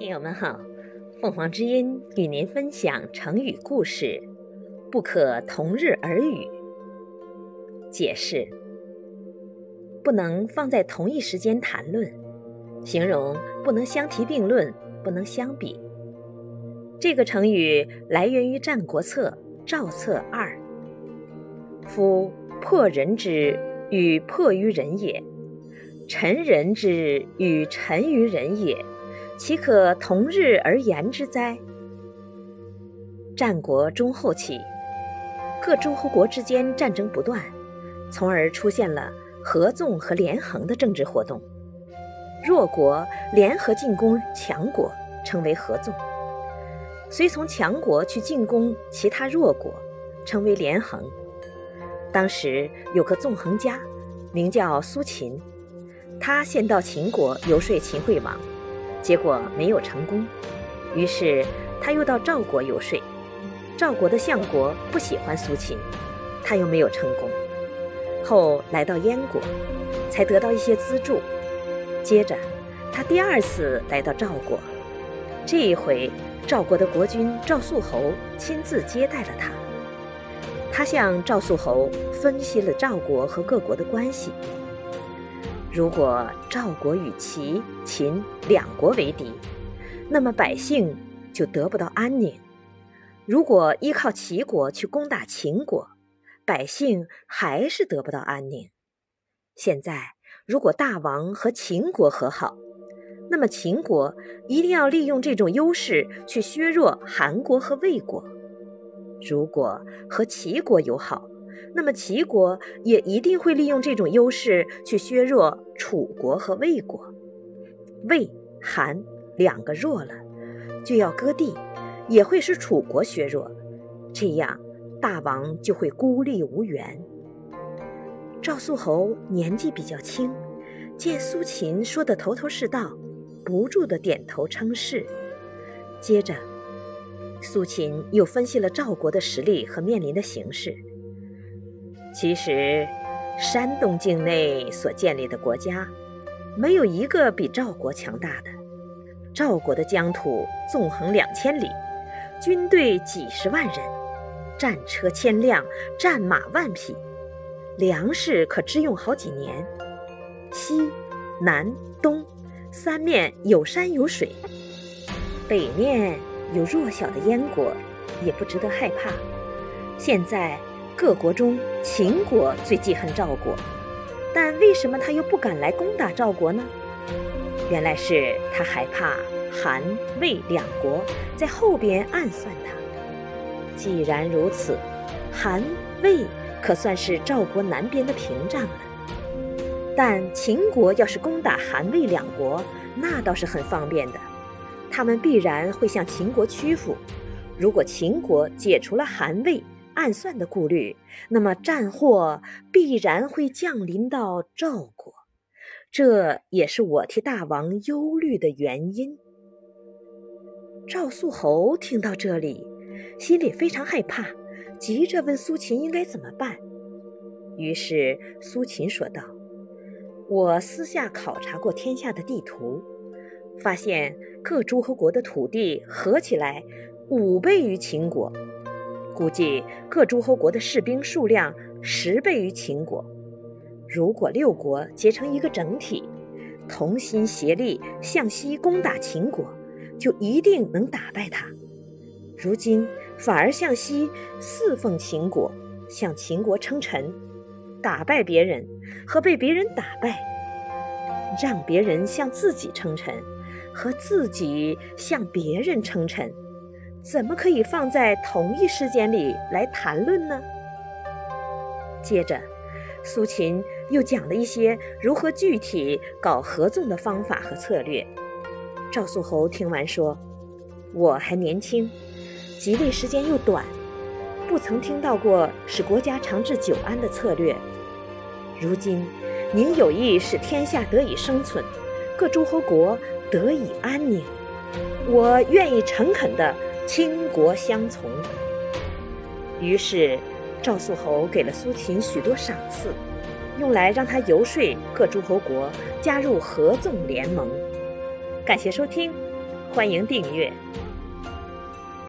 听友们好，凤凰之音与您分享成语故事“不可同日而语”。解释：不能放在同一时间谈论，形容不能相提并论，不能相比。这个成语来源于《战国策·赵策二》：“夫破人之与破于人也，臣人之与臣于人也。”岂可同日而言之哉？战国中后期，各诸侯国之间战争不断，从而出现了合纵和连横的政治活动。弱国联合进攻强国，称为合纵；随从强国去进攻其他弱国，称为连横。当时有个纵横家，名叫苏秦，他先到秦国游说秦惠王。结果没有成功，于是他又到赵国游说。赵国的相国不喜欢苏秦，他又没有成功。后来到燕国，才得到一些资助。接着，他第二次来到赵国，这一回赵国的国君赵肃侯亲自接待了他。他向赵肃侯分析了赵国和各国的关系。如果赵国与齐、秦两国为敌，那么百姓就得不到安宁；如果依靠齐国去攻打秦国，百姓还是得不到安宁。现在，如果大王和秦国和好，那么秦国一定要利用这种优势去削弱韩国和魏国；如果和齐国友好，那么齐国也一定会利用这种优势去削弱楚国和魏国，魏、韩两个弱了，就要割地，也会使楚国削弱，这样大王就会孤立无援。赵肃侯年纪比较轻，见苏秦说的头头是道，不住的点头称是。接着，苏秦又分析了赵国的实力和面临的形势。其实，山东境内所建立的国家，没有一个比赵国强大的。赵国的疆土纵横两千里，军队几十万人，战车千辆，战马万匹，粮食可支用好几年。西、南、东三面有山有水，北面有弱小的燕国，也不值得害怕。现在。各国中，秦国最记恨赵国，但为什么他又不敢来攻打赵国呢？原来是他害怕韩、魏两国在后边暗算他。既然如此，韩、魏可算是赵国南边的屏障了。但秦国要是攻打韩、魏两国，那倒是很方便的，他们必然会向秦国屈服。如果秦国解除了韩、魏，暗算的顾虑，那么战祸必然会降临到赵国，这也是我替大王忧虑的原因。赵肃侯听到这里，心里非常害怕，急着问苏秦应该怎么办。于是苏秦说道：“我私下考察过天下的地图，发现各诸侯国的土地合起来五倍于秦国。”估计各诸侯国的士兵数量十倍于秦国。如果六国结成一个整体，同心协力向西攻打秦国，就一定能打败他。如今反而向西侍奉秦国，向秦国称臣，打败别人和被别人打败，让别人向自己称臣和自己向别人称臣。怎么可以放在同一时间里来谈论呢？接着，苏秦又讲了一些如何具体搞合纵的方法和策略。赵肃侯听完说：“我还年轻，即位时间又短，不曾听到过使国家长治久安的策略。如今您有意使天下得以生存，各诸侯国得以安宁，我愿意诚恳的。”倾国相从。于是，赵肃侯给了苏秦许多赏赐，用来让他游说各诸侯国加入合纵联盟。感谢收听，欢迎订阅。